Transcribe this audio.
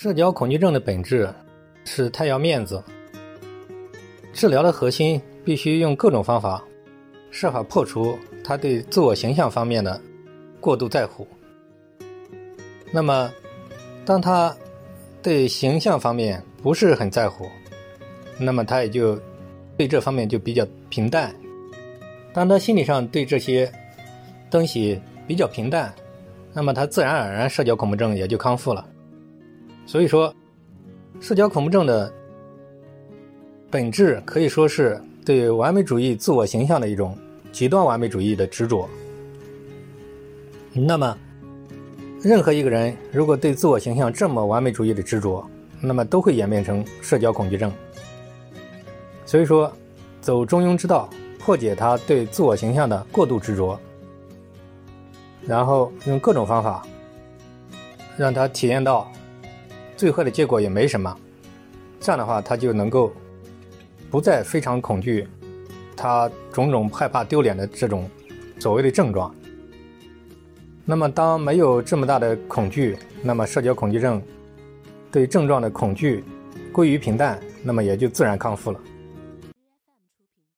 社交恐惧症的本质是太要面子，治疗的核心必须用各种方法，设法破除他对自我形象方面的过度在乎。那么，当他对形象方面不是很在乎，那么他也就对这方面就比较平淡。当他心理上对这些东西比较平淡，那么他自然而然社交恐怖症也就康复了。所以说，社交恐怖症的本质可以说是对完美主义自我形象的一种极端完美主义的执着。那么，任何一个人如果对自我形象这么完美主义的执着，那么都会演变成社交恐惧症。所以说，走中庸之道，破解他对自我形象的过度执着，然后用各种方法让他体验到。最坏的结果也没什么，这样的话，他就能够不再非常恐惧他种种害怕丢脸的这种所谓的症状。那么，当没有这么大的恐惧，那么社交恐惧症对症状的恐惧归于平淡，那么也就自然康复了。